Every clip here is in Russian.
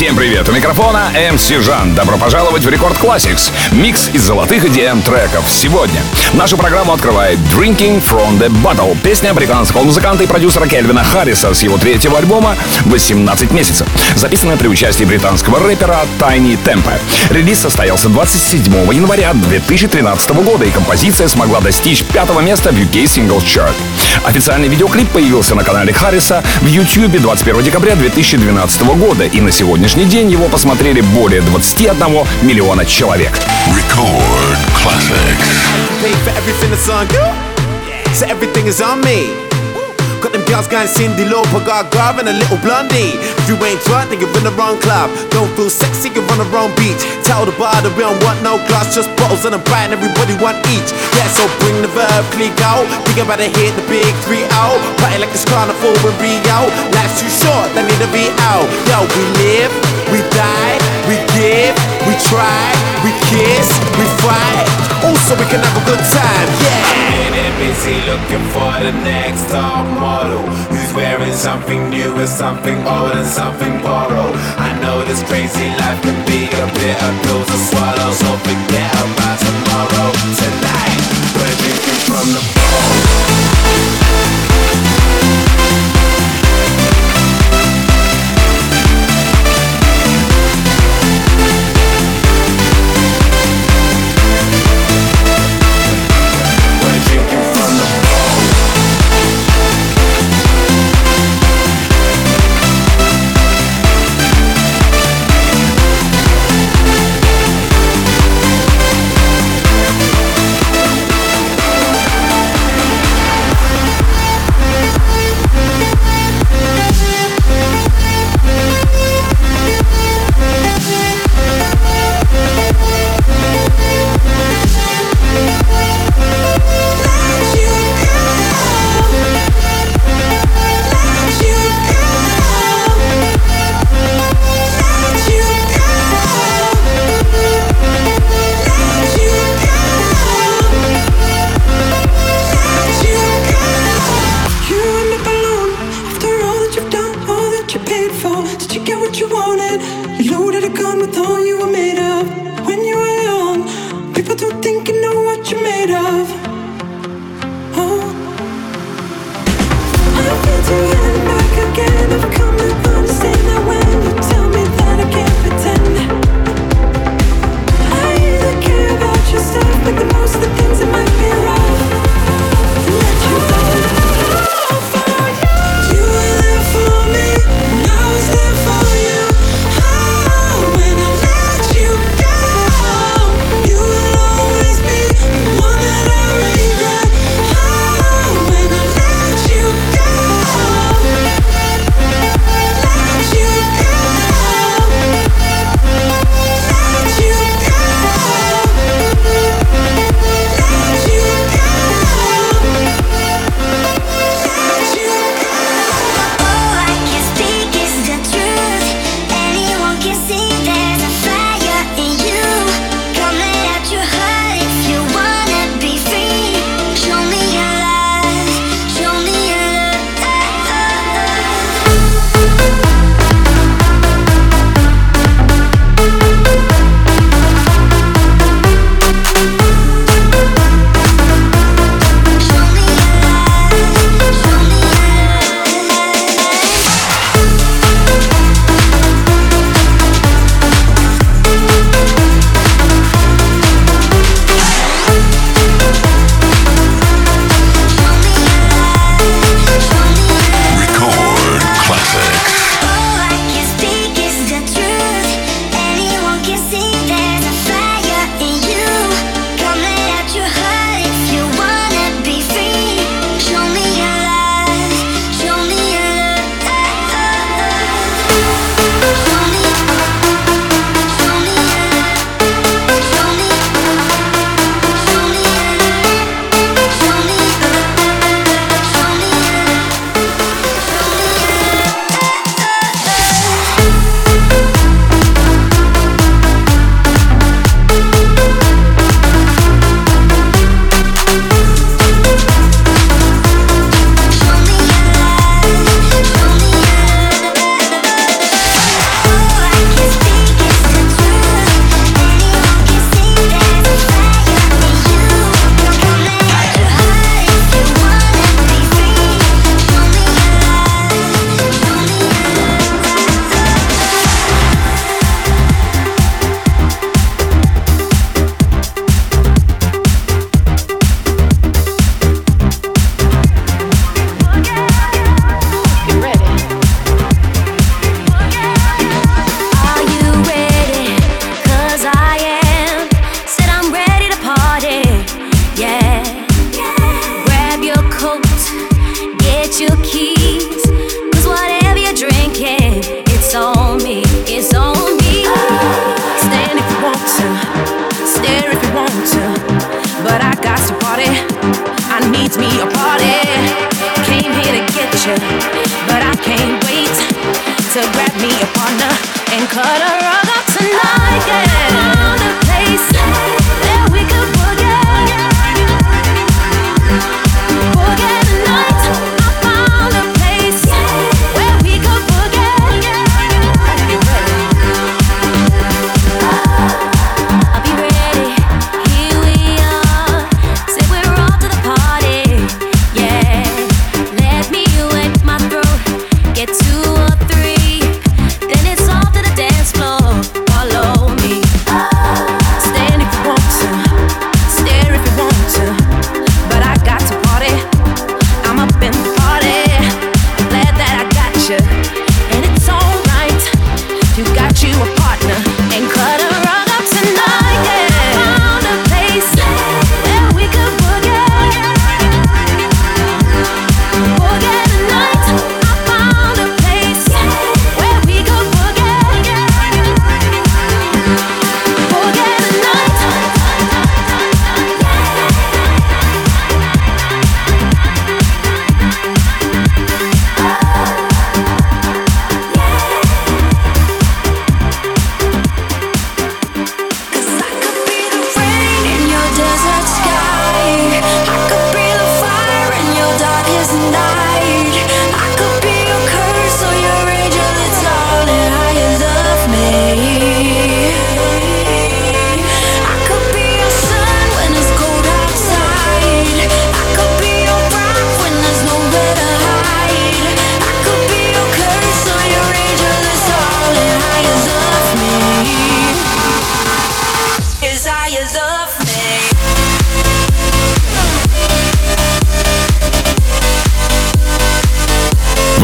Всем привет! У микрофона MC Жан. Добро пожаловать в Record Classix. Микс из золотых EDM треков. Сегодня нашу программу открывает Drinking from the Bottle. Песня британского музыканта и продюсера Кельвина Харриса с его третьего альбома «18 месяцев», записанная при участии британского рэпера Tiny Tempo. Релиз состоялся 27 января 2013 года, и композиция смогла достичь пятого места в UK Singles Chart. Официальный видеоклип появился на канале Харриса в YouTube 21 декабря 2012 года, и на сегодняшний день его посмотрели более 21 миллиона человек. Record Classics. Pay for everything that's on you. So everything is on me. Got them girls going Cindy Lauper, got Garv and a little blondie. If you ain't drunk, then you're in the wrong club. Don't feel sexy, you're on the wrong beach. Tell the bar that we don't want no glass, just bottles and a bite, and everybody want each. Yeah, so bring the verb, click out. Think about to hit the big three out. Party like it's carnival in Rio. Life's too short, they need to be out. Yo, we live, we die, we give, we try, we kiss, we fight. Also, we can have a good time, yeah. Minute busy looking for the next top model Who's wearing something new and something old and something borrowed I know this crazy life can be a bitter pill to swallow So forget about tomorrow Tonight, we're drinking from the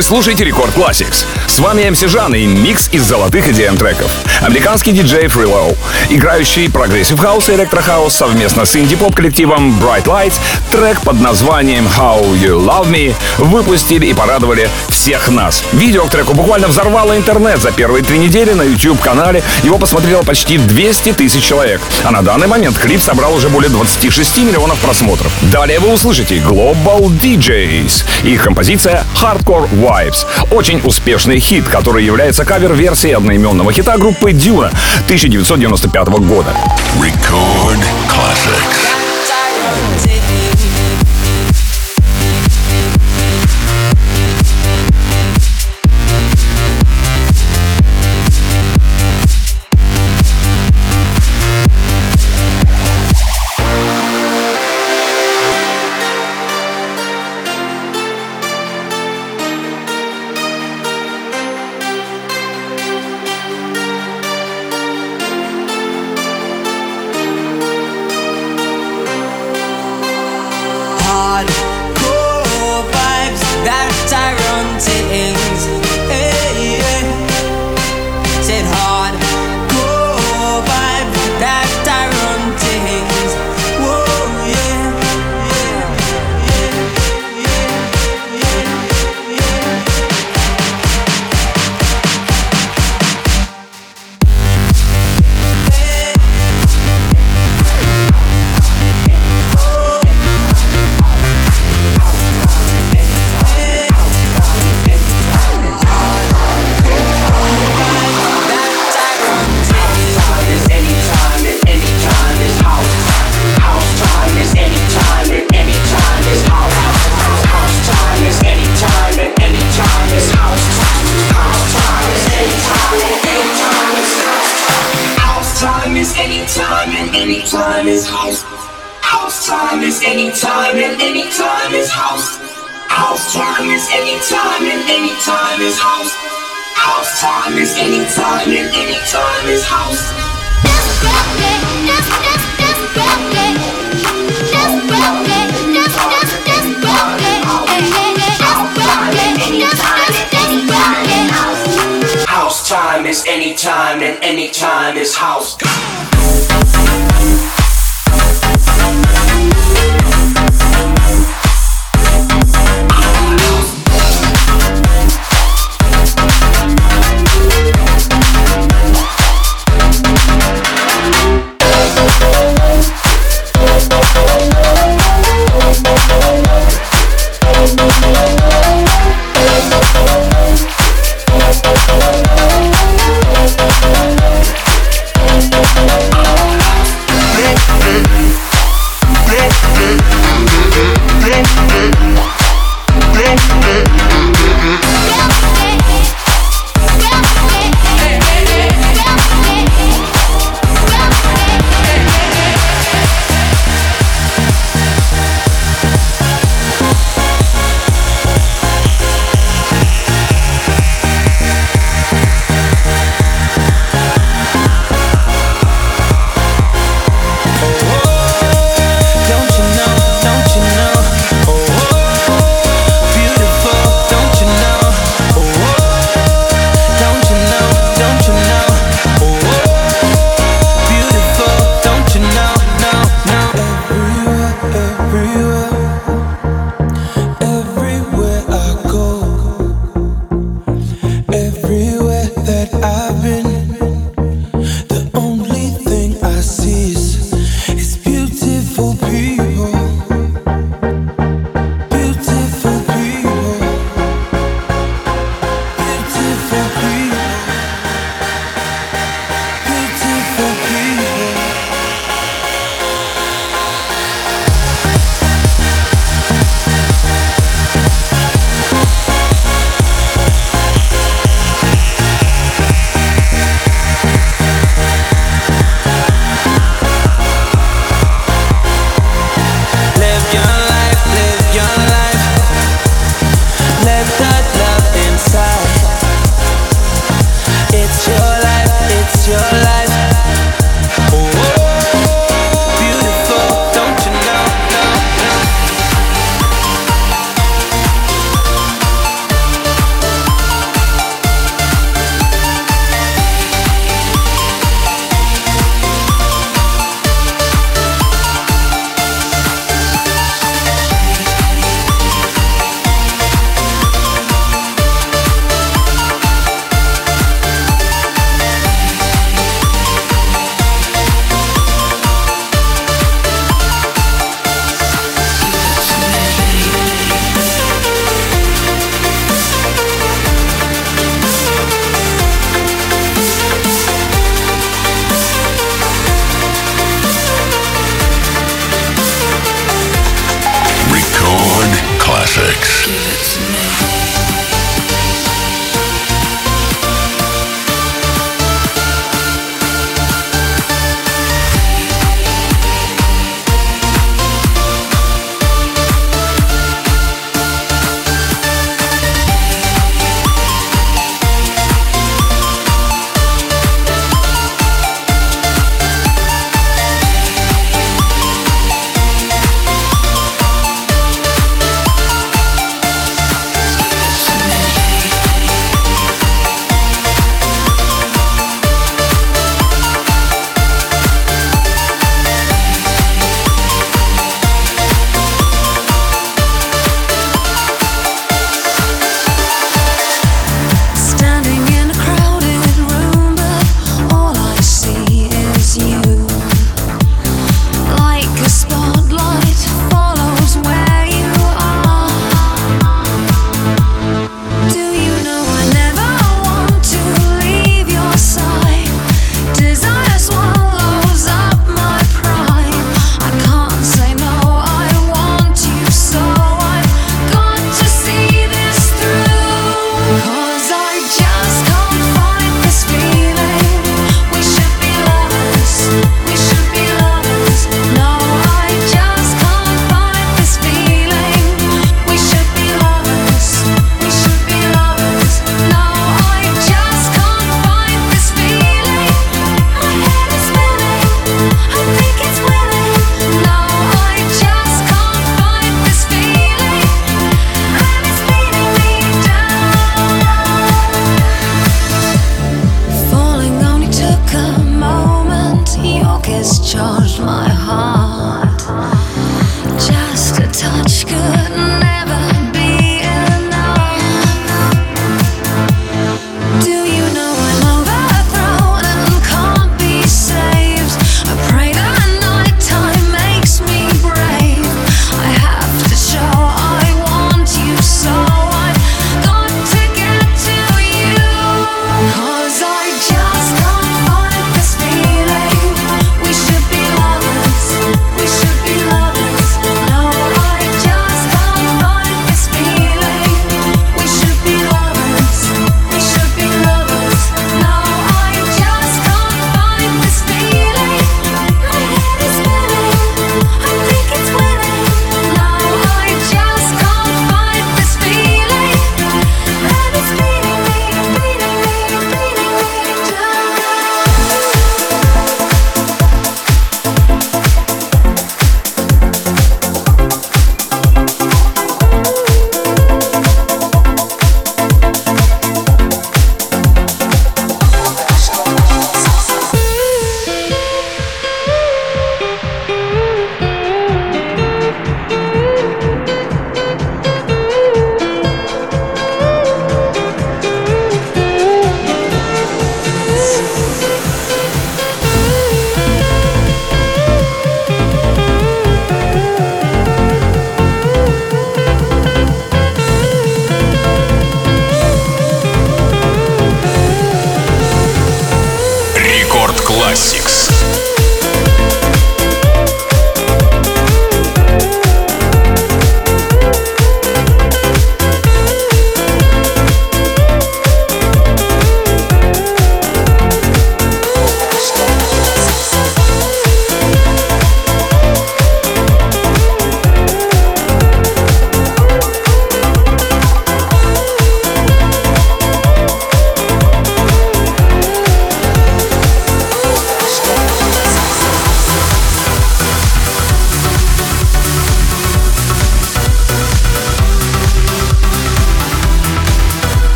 Вы слушаете Record Classix. С вами MC Жан и микс из золотых EDM треков. Американский диджей Freelow, играющий прогрессив хаус и электрохаус совместно с инди-поп коллективом Bright Lights, трек под названием How You Love Me выпустили и порадовали всех нас. Видео к треку буквально взорвало интернет. За первые три недели на YouTube-канале его посмотрело почти 200 тысяч человек. А на данный момент клип собрал уже более 26 миллионов просмотров. Далее вы услышите Global DJs. Их композиция Hardcore Vibes. Очень успешный хит, который является кавер-версией одноименного хита группы Dune 1995 года. Record classics. anytime this house.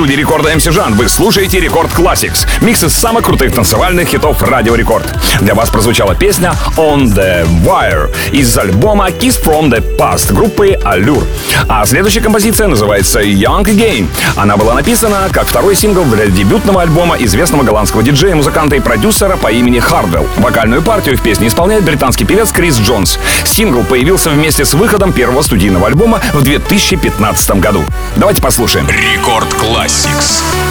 Студии рекорда MC Жан вы слушаете Record Classix, микс из самых крутых танцевальных хитов Радио Рекорд. Для вас прозвучала песня On The Wire из альбома Kiss From The Past группы Allure. А следующая композиция называется Young Again. Она была написана как второй сингл для дебютного альбома известного голландского диджея, музыканта и продюсера по имени Хардвелл. Вокальную партию в песне исполняет британский певец Крис Джонс. Сингл появился вместе с выходом первого студийного альбома в 2015 году. Давайте послушаем. Рекорд Classics.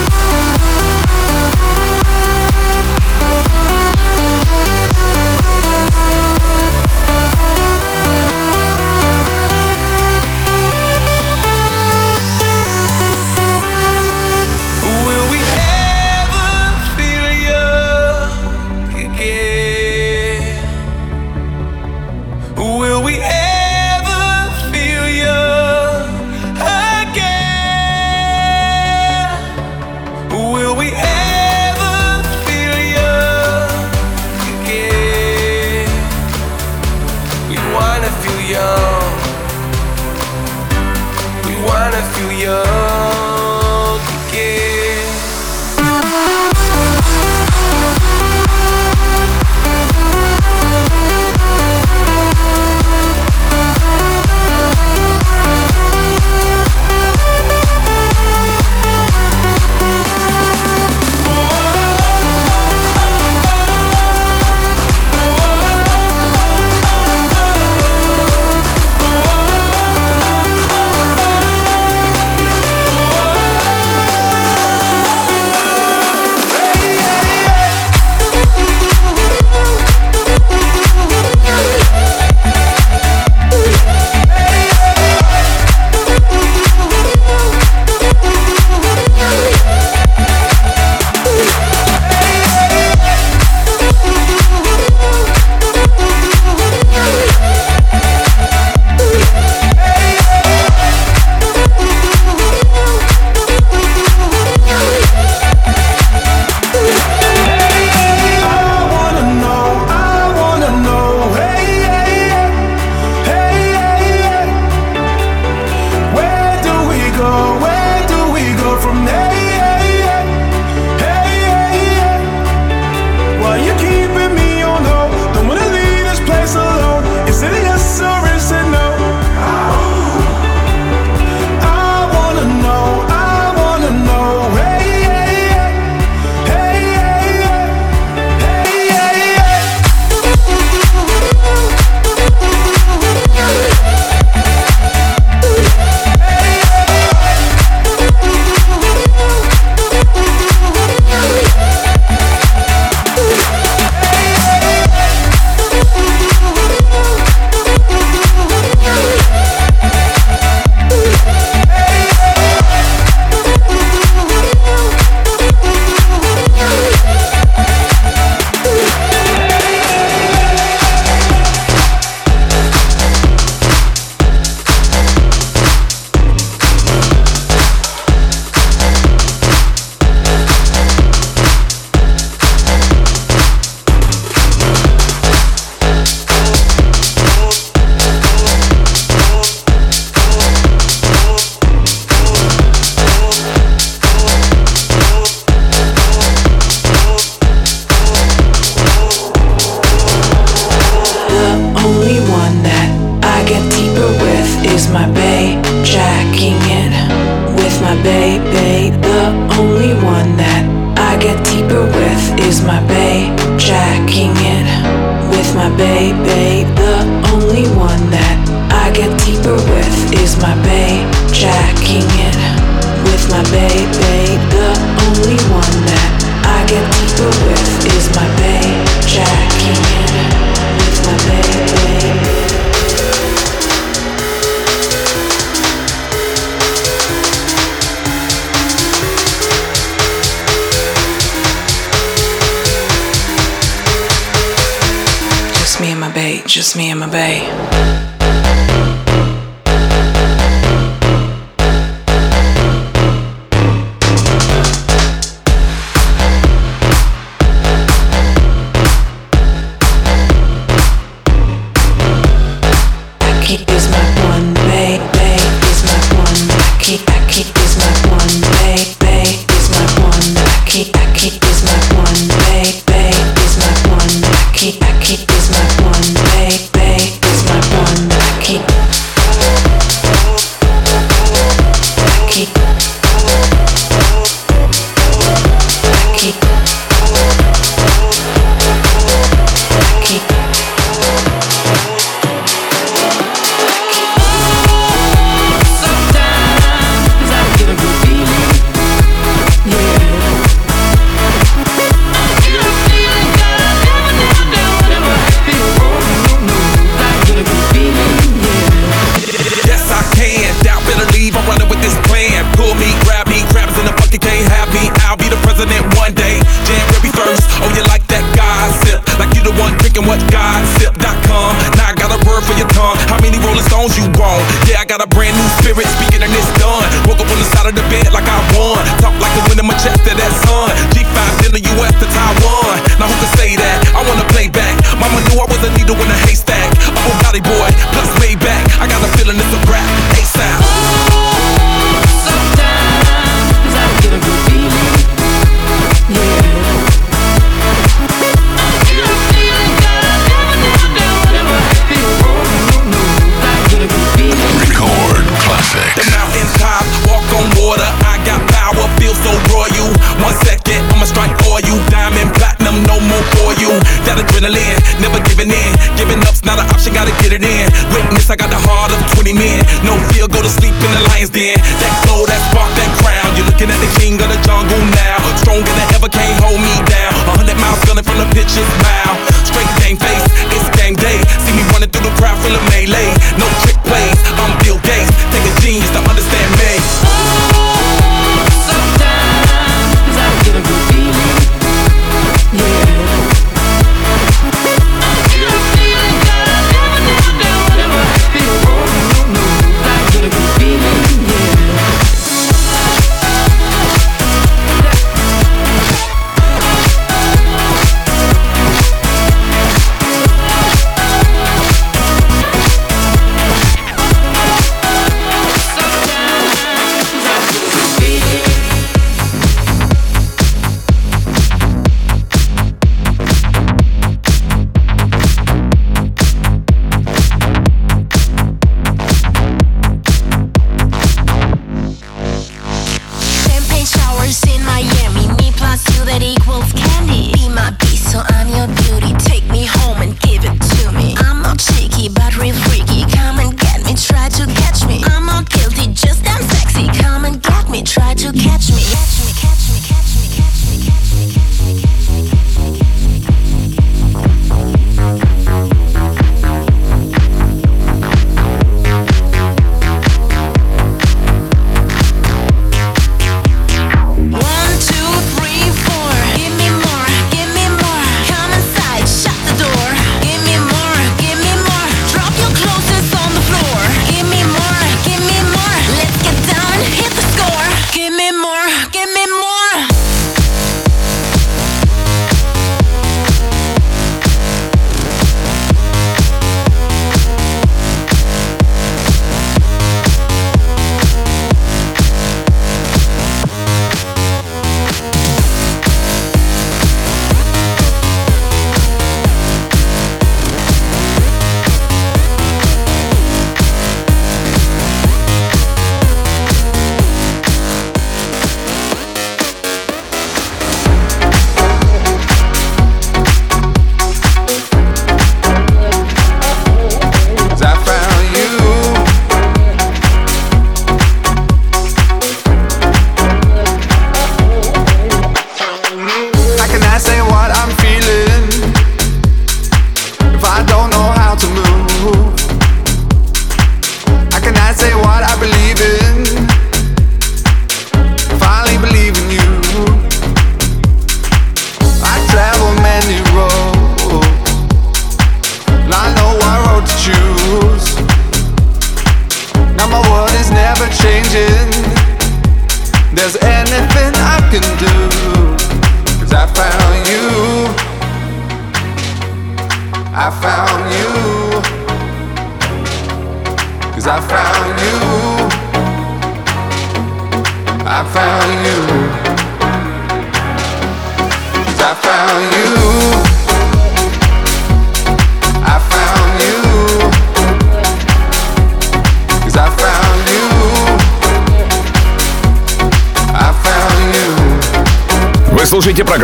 adrenaline, never giving in. Giving up's not an option, gotta get it in. Witness, I got the heart of 20 men. No fear, go to sleep in the lion's den. That glow, that spark, that crown. You're looking at the king of the jungle now. Stronger than ever, can't hold me down.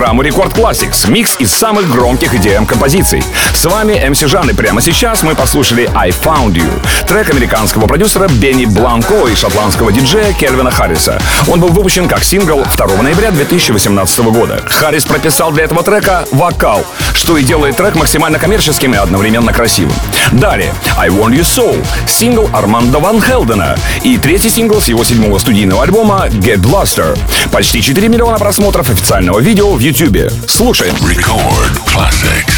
Программу Record Classix, микс из самых громких EDM композиций. С вами MC Жан, и прямо сейчас мы послушали I Found You, трек американского продюсера Бенни Бланко и шотландского диджея Кельвина Харриса. Он был выпущен как сингл 2 ноября 2018 года. Харрис прописал для этого трека вокал, что и делает трек максимально коммерческим и одновременно красивым. Далее I Want You So, сингл Армандо Ван Хелдена и третий сингл с его седьмого студийного альбома Ghettoblaster. Почти 4 миллиона просмотров официального видео в YouTube. Слушаем. Record Classics.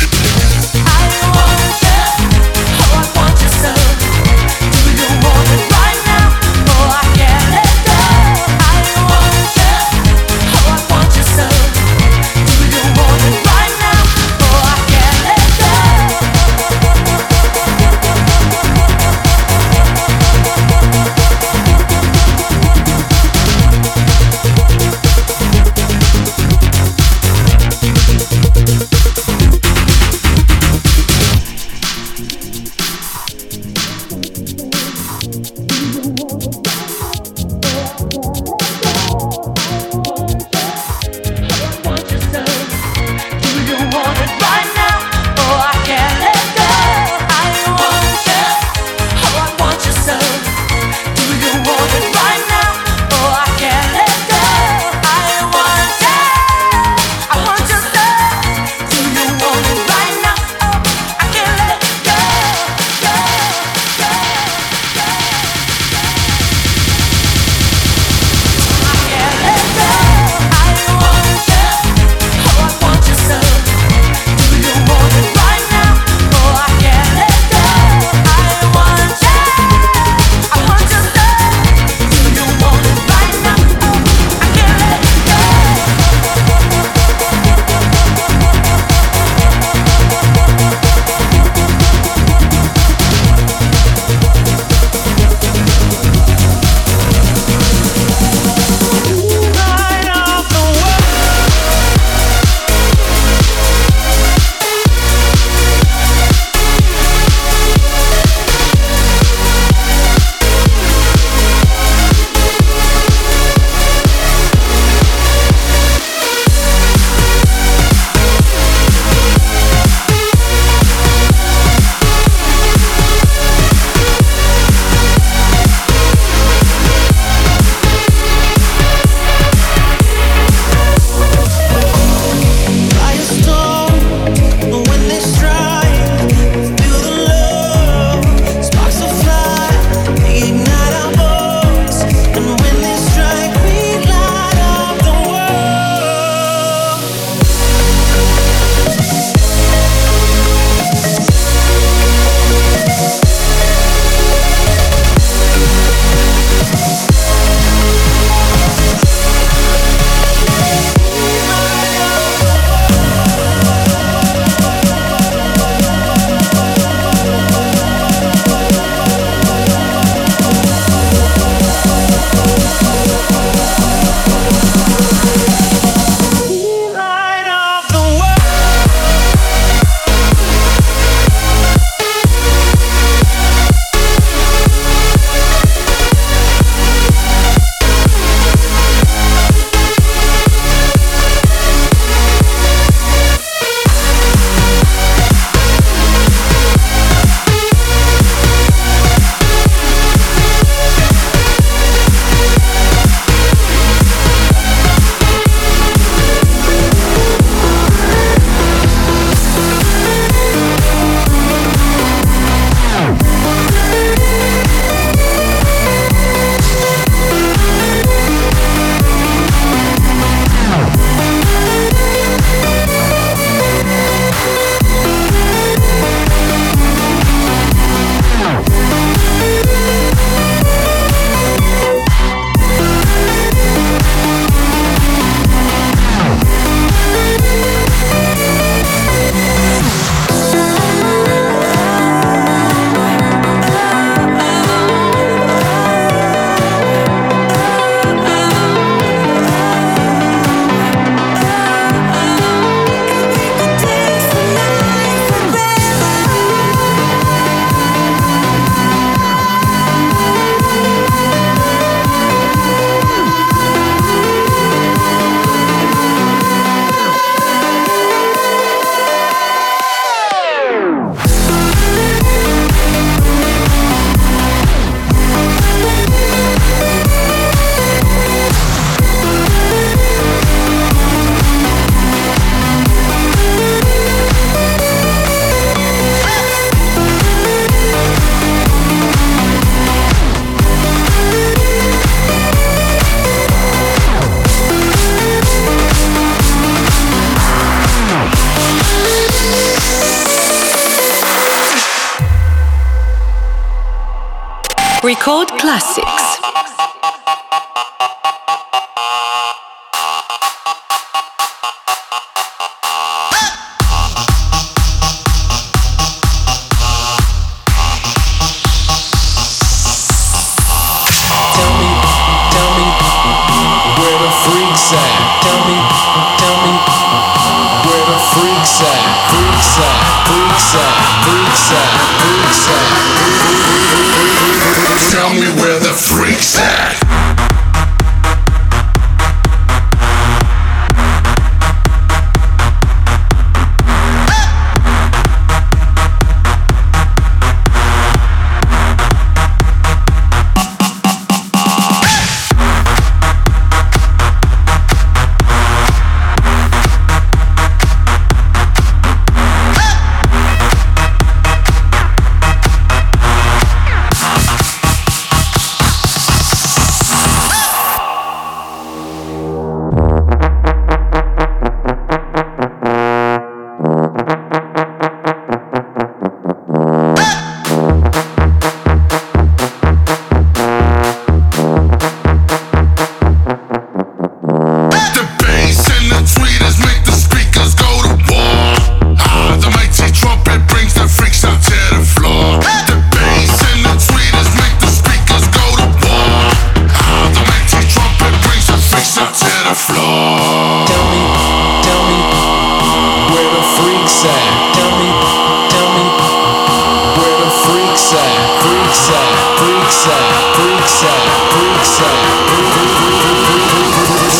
Record classics.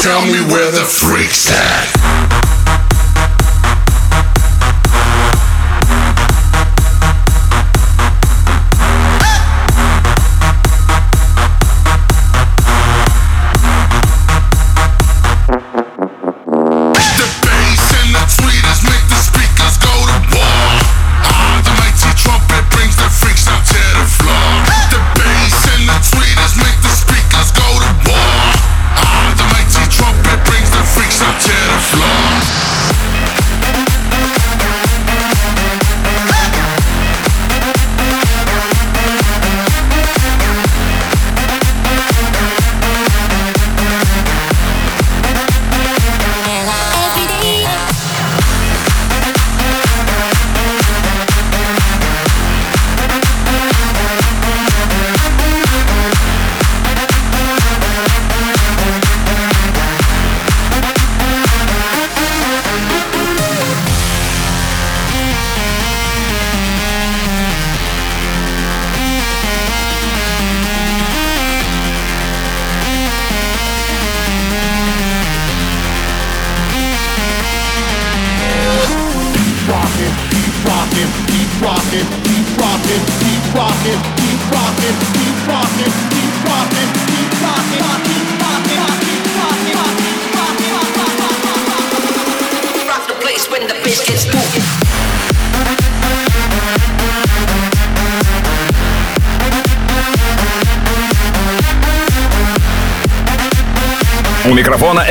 Tell me where the freak's at.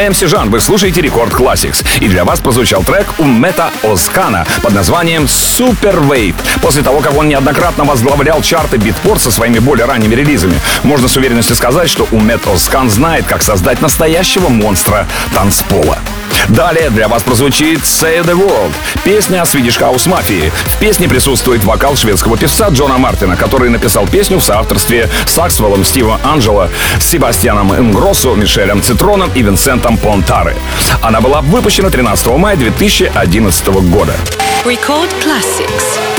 МС Жан. Вы слушаете Рекорд Classics. И для вас прозвучал трек у Мета Оскана под названием Super Wave. После того, как он неоднократно возглавлял чарты битпорт со своими более ранними релизами, можно с уверенностью сказать, что у Мет Оскан знает, как создать настоящего монстра танцпола. Далее для вас прозвучит Say the World, песня о Swedish House Mafia. В песне присутствует вокал шведского певца Джона Мартина, который написал песню в соавторстве с Аксвеллом Стива Анджело, Себастьяном Ингроссо, Мишелем Цитроном и Винсентом Понтары. Она была выпущена 13 мая 2011 года. Record Classics.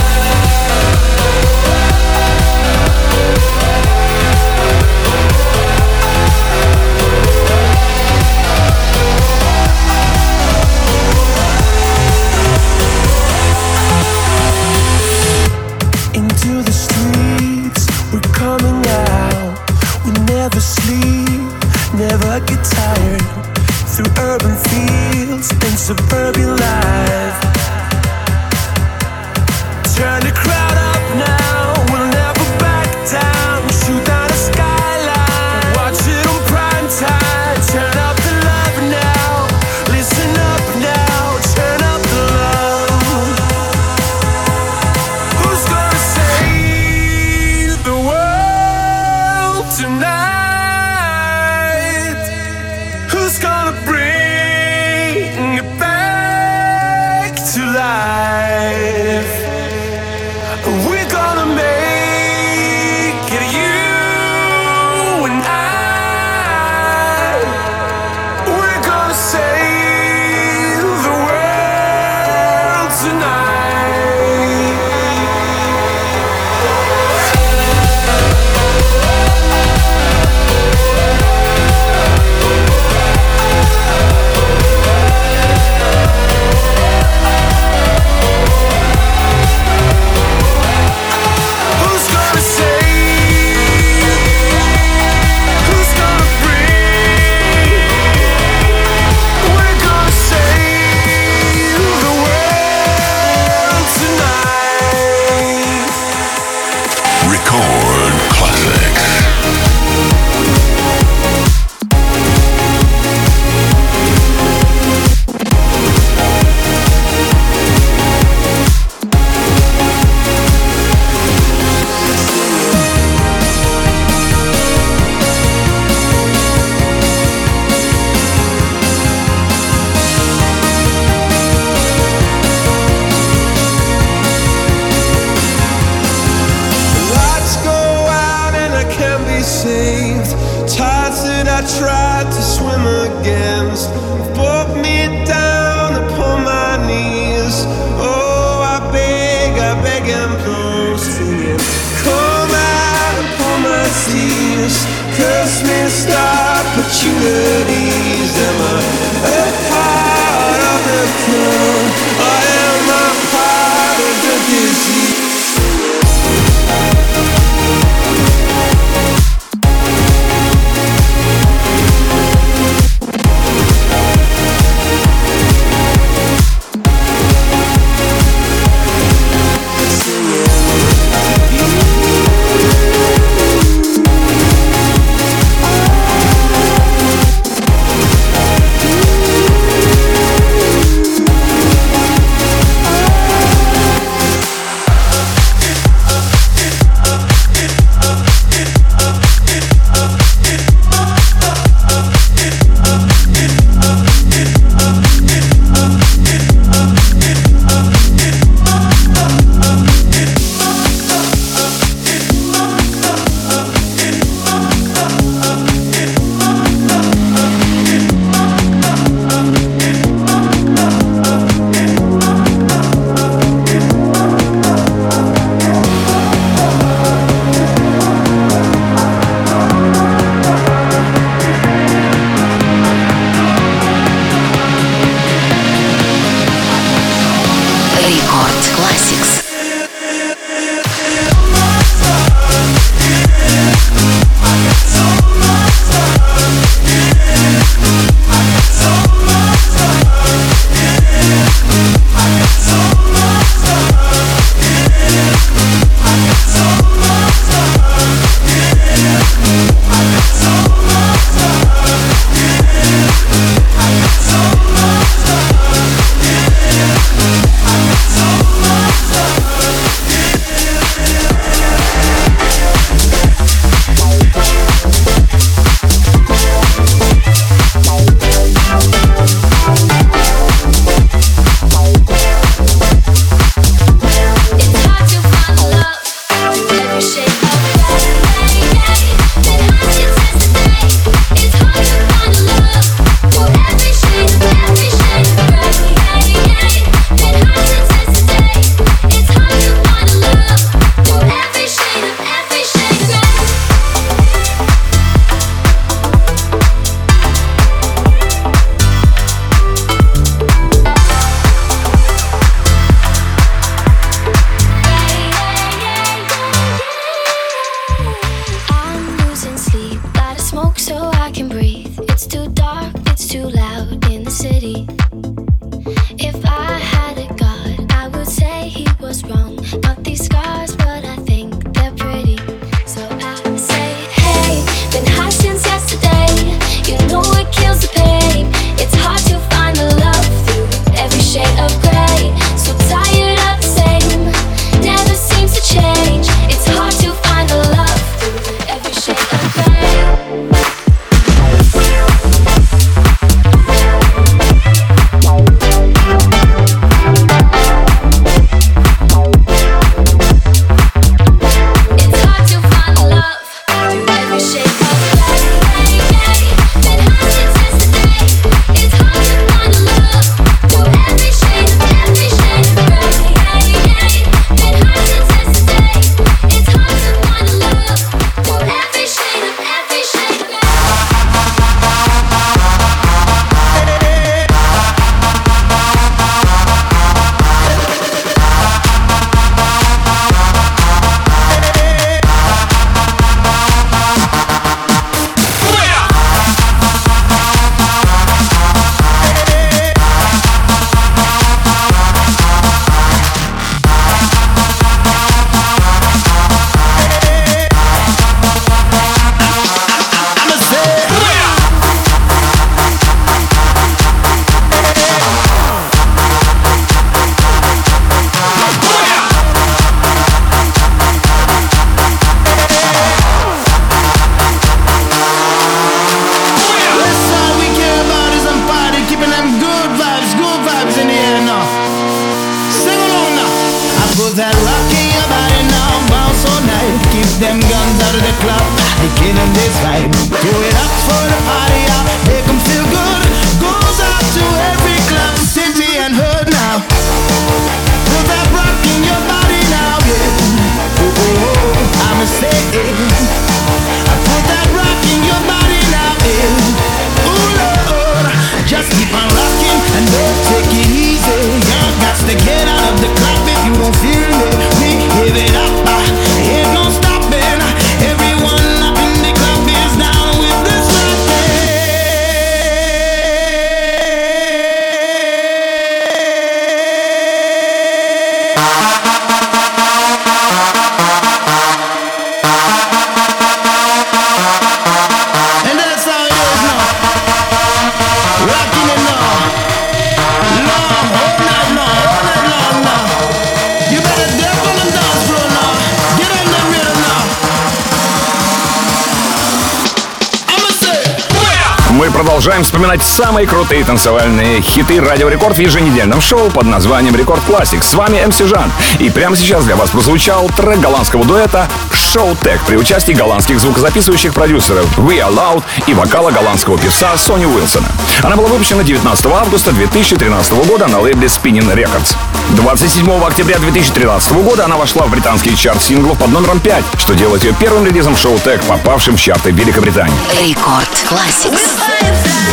уже продолжаем вспоминать самые крутые танцевальные хиты Радио Рекорд в еженедельном шоу под названием Record Classix. С вами MC Жан. И прямо сейчас для вас прозвучал трек голландского дуэта Showtek при участии голландских звукозаписывающих продюсеров We Are Loud и вокала голландского певца Сони Уилсона. Она была выпущена 19 августа 2013 года на лейбле Spinnin' Records. 27 октября 2013 года она вошла в британский чарт синглов под номером 5, что делает ее первым релизом Showtek, попавшим в чарты Великобритании. Рекорд Classics.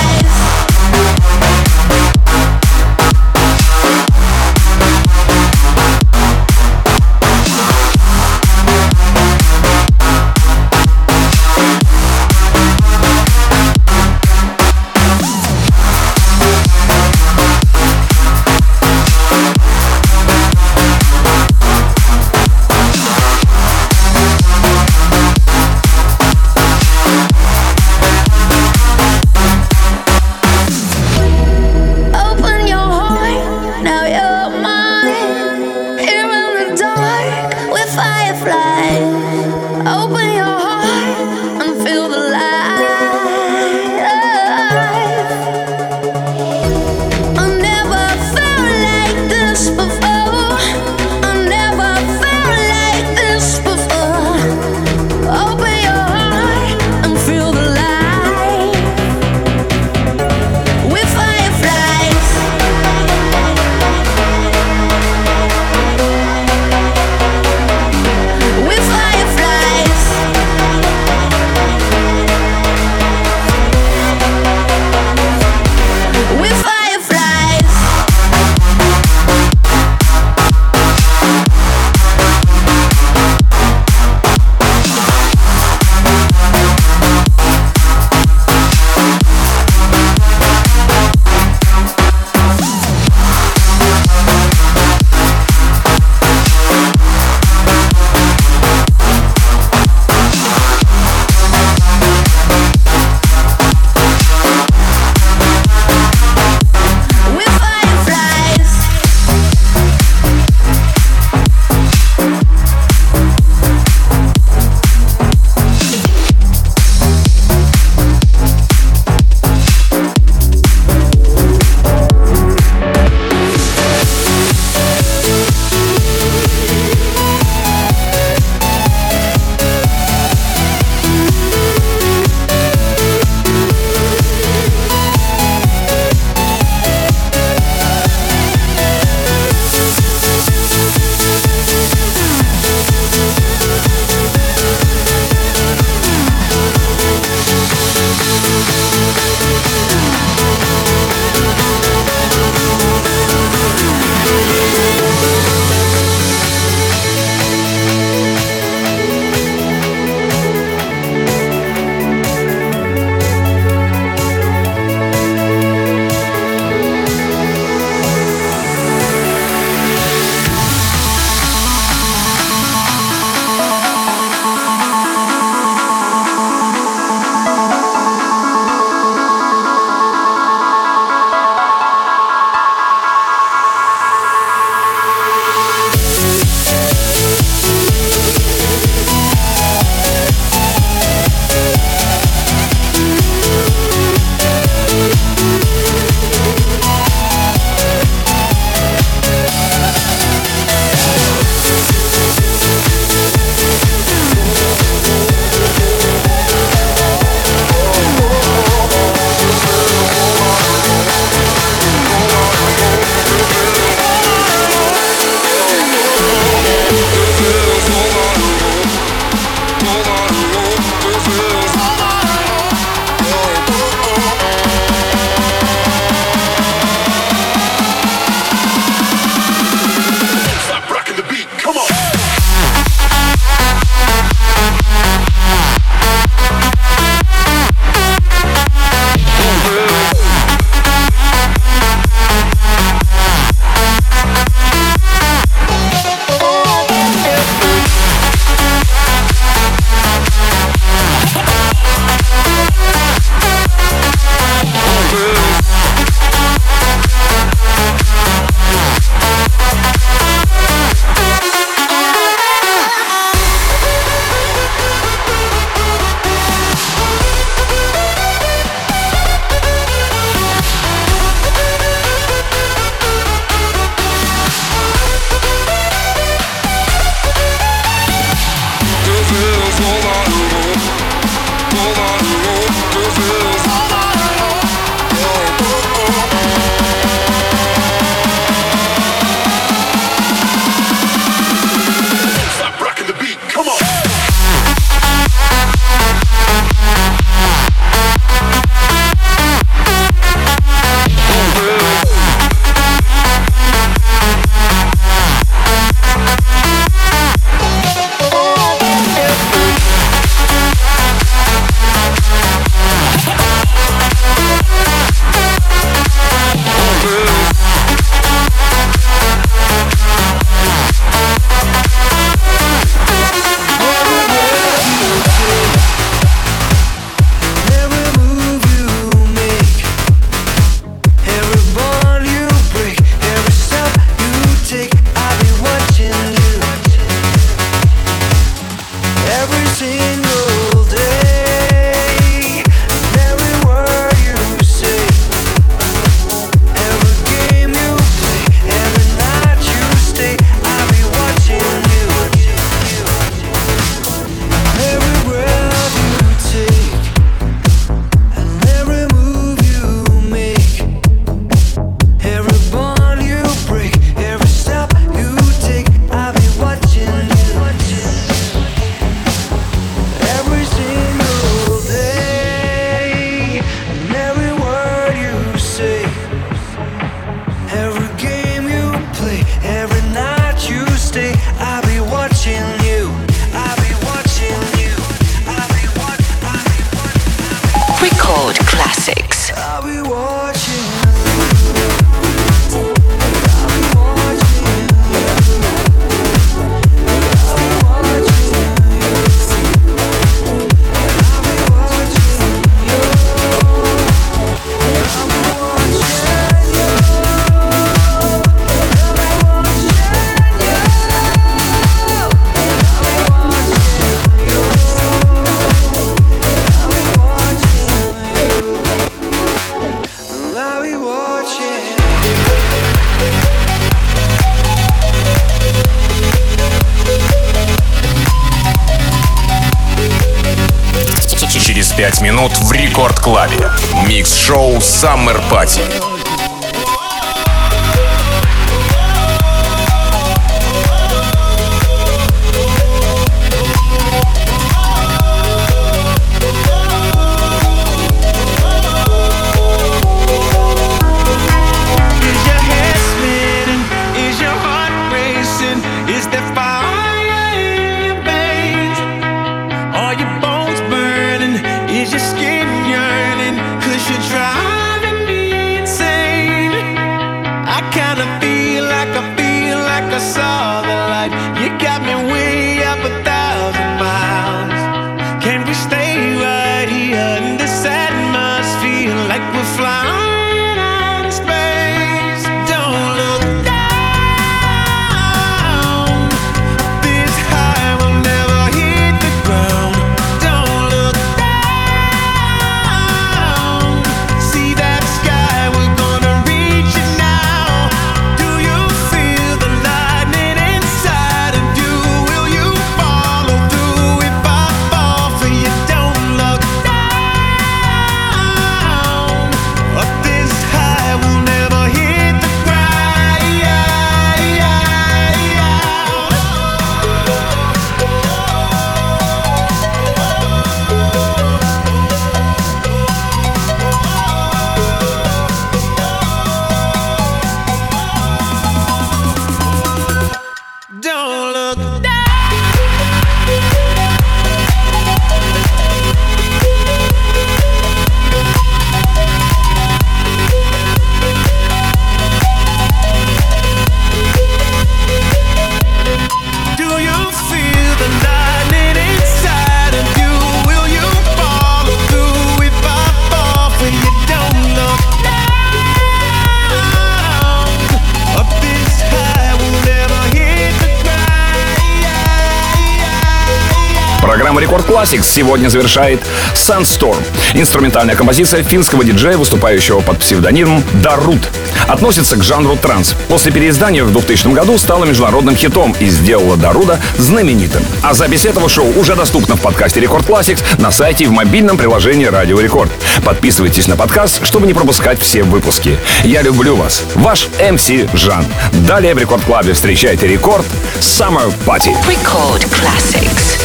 Record Classix сегодня завершает Sandstorm. Инструментальная композиция финского диджея, выступающего под псевдонимом Darude. Относится к жанру транс. После переиздания в 2000 году стала международным хитом и сделала Даруда знаменитым. А запись этого шоу уже доступна в подкасте Record Classix на сайте и в мобильном приложении Радио Рекорд. Подписывайтесь на подкаст, чтобы не пропускать все выпуски. Я люблю вас. Ваш MC Жан. Далее в Рекорд Клабе встречайте Рекорд Summer Party. Record Classics.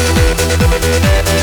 Thank you.